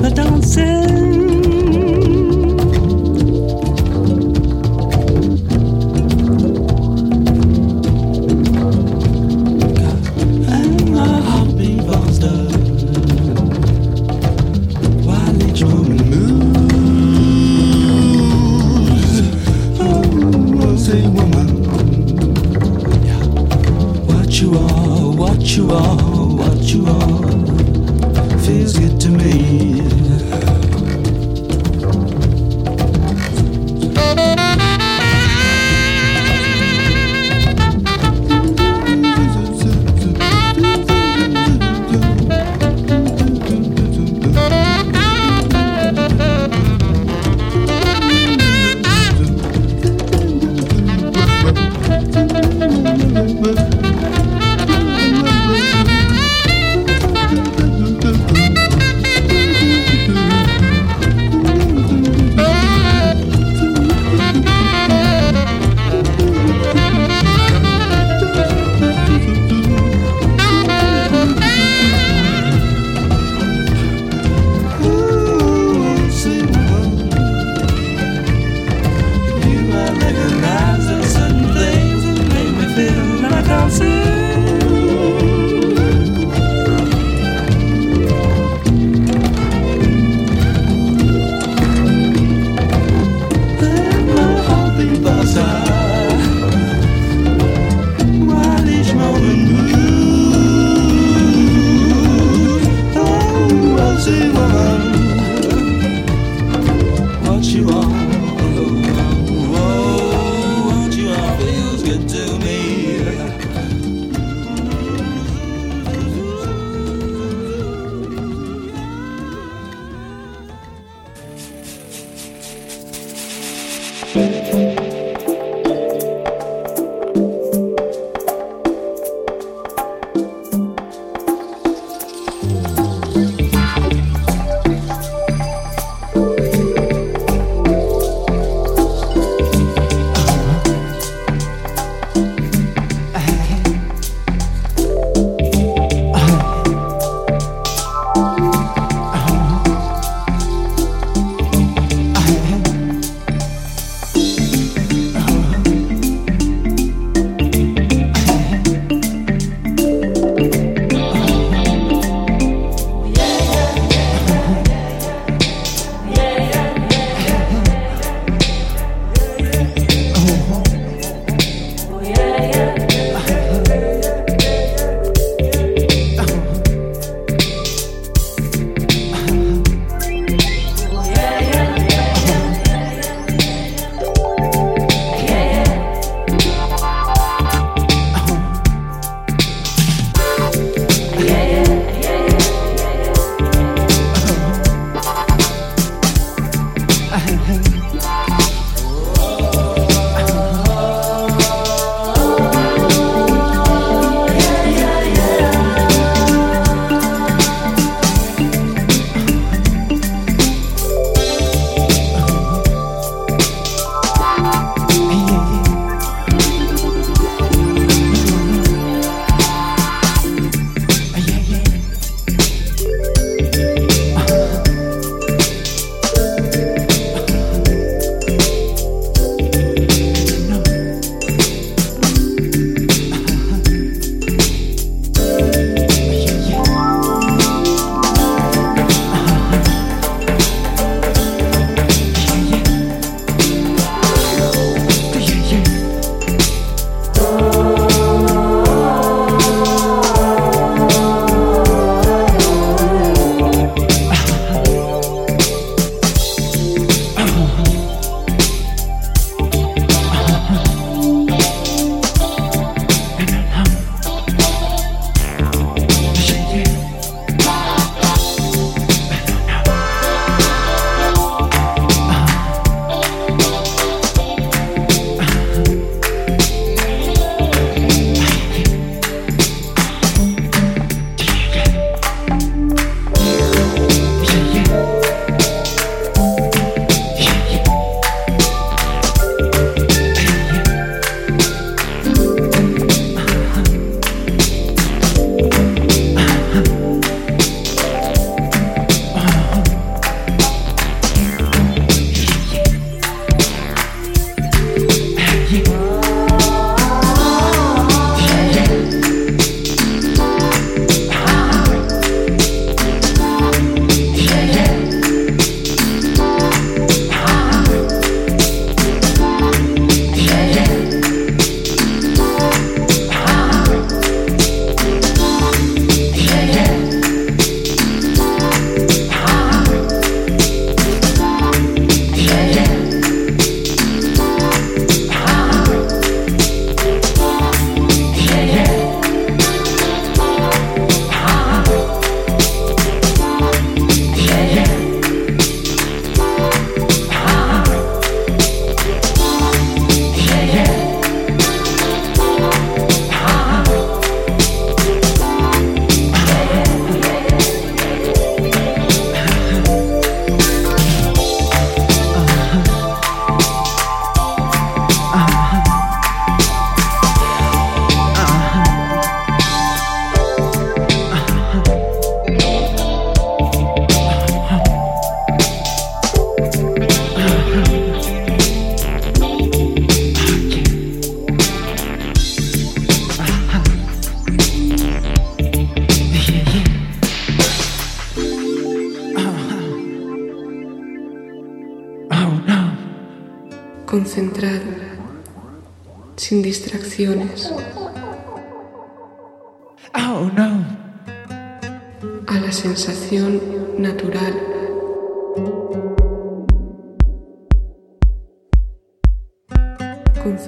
but don't say You.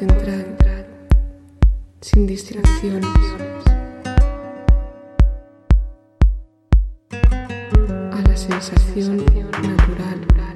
central, sin distracciones. A la sensación natural.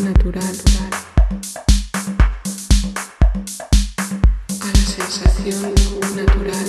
natural a la sensación natural.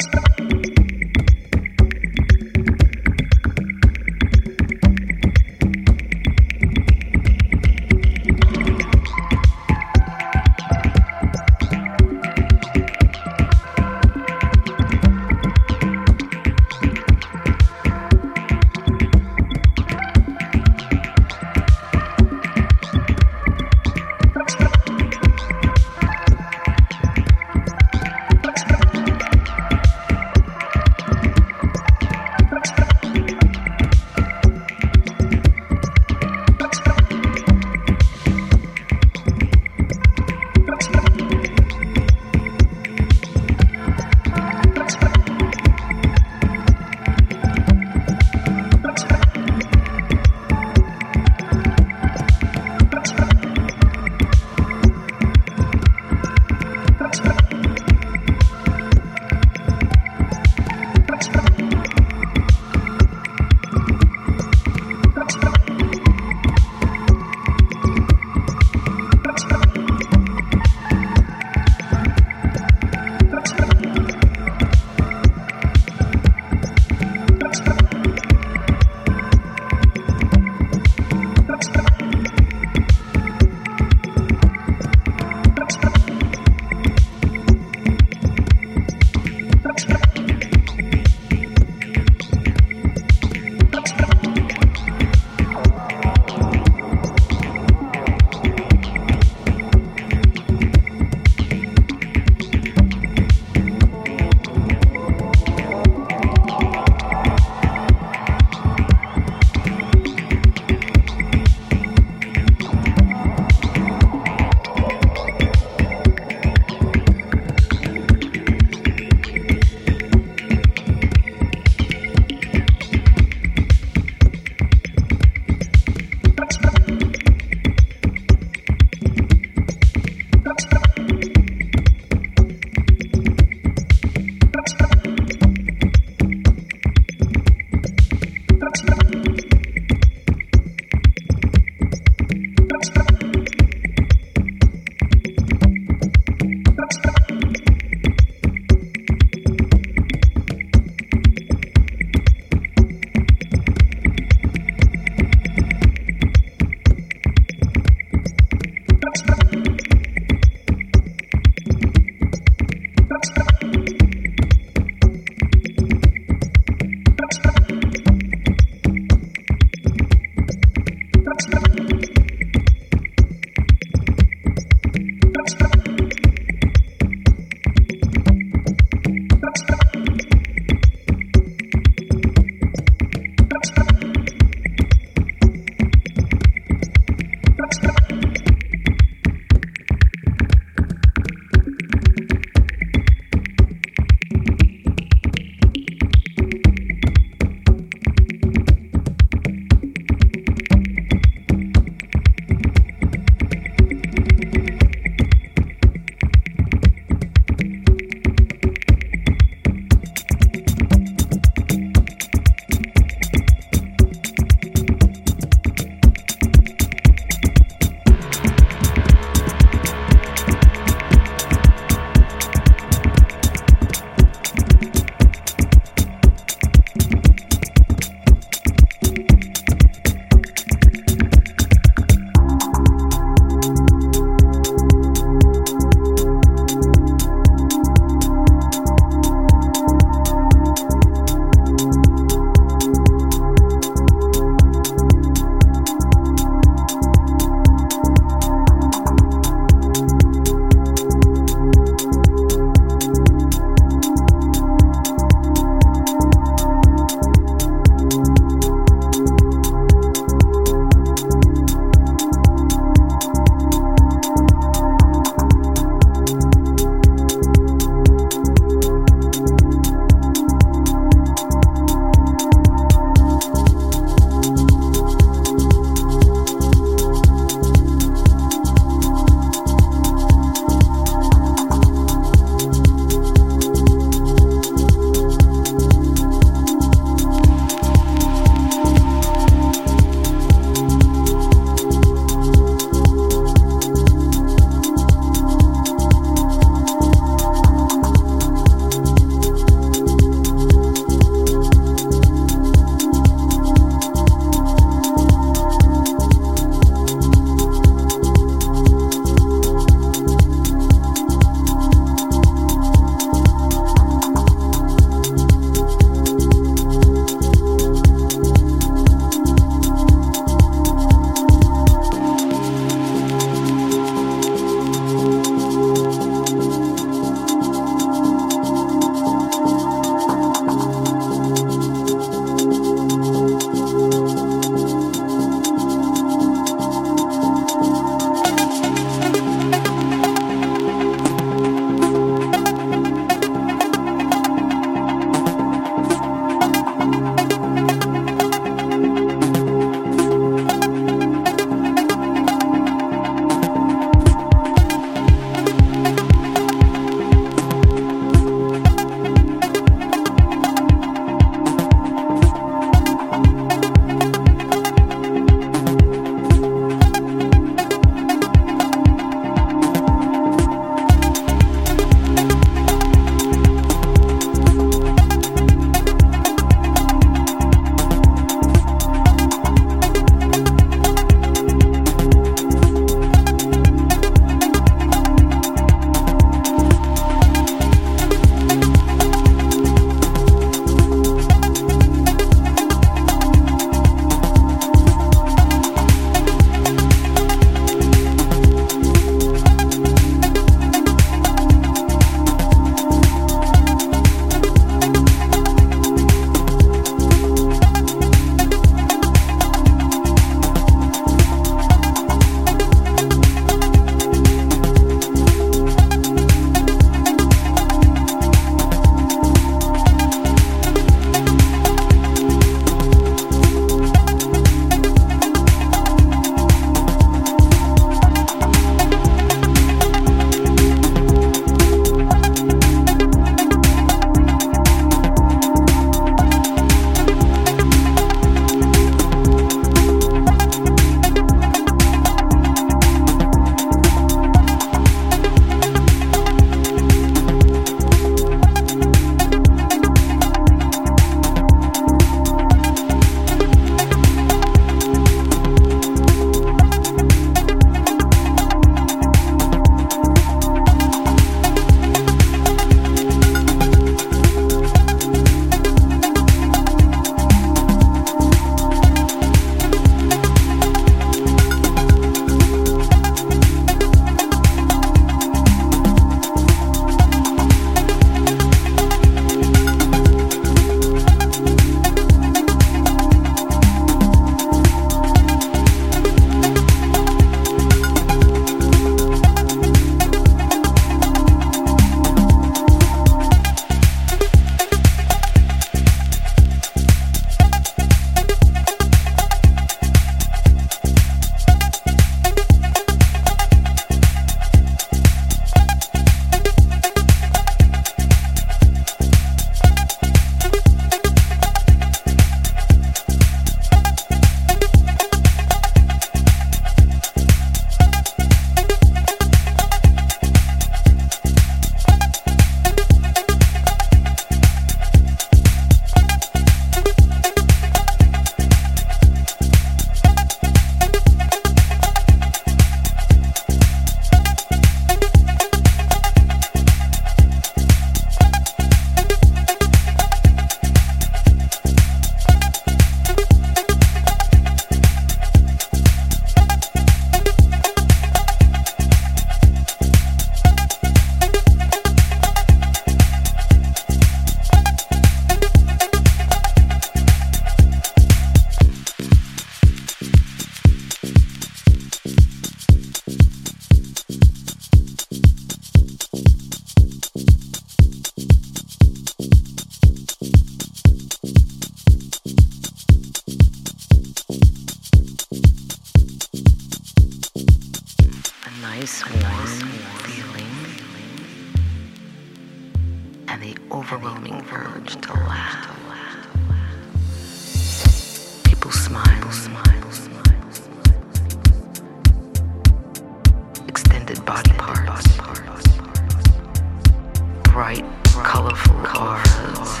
Bright, colorful auras,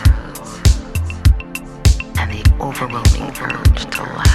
and the overwhelming urge to laugh.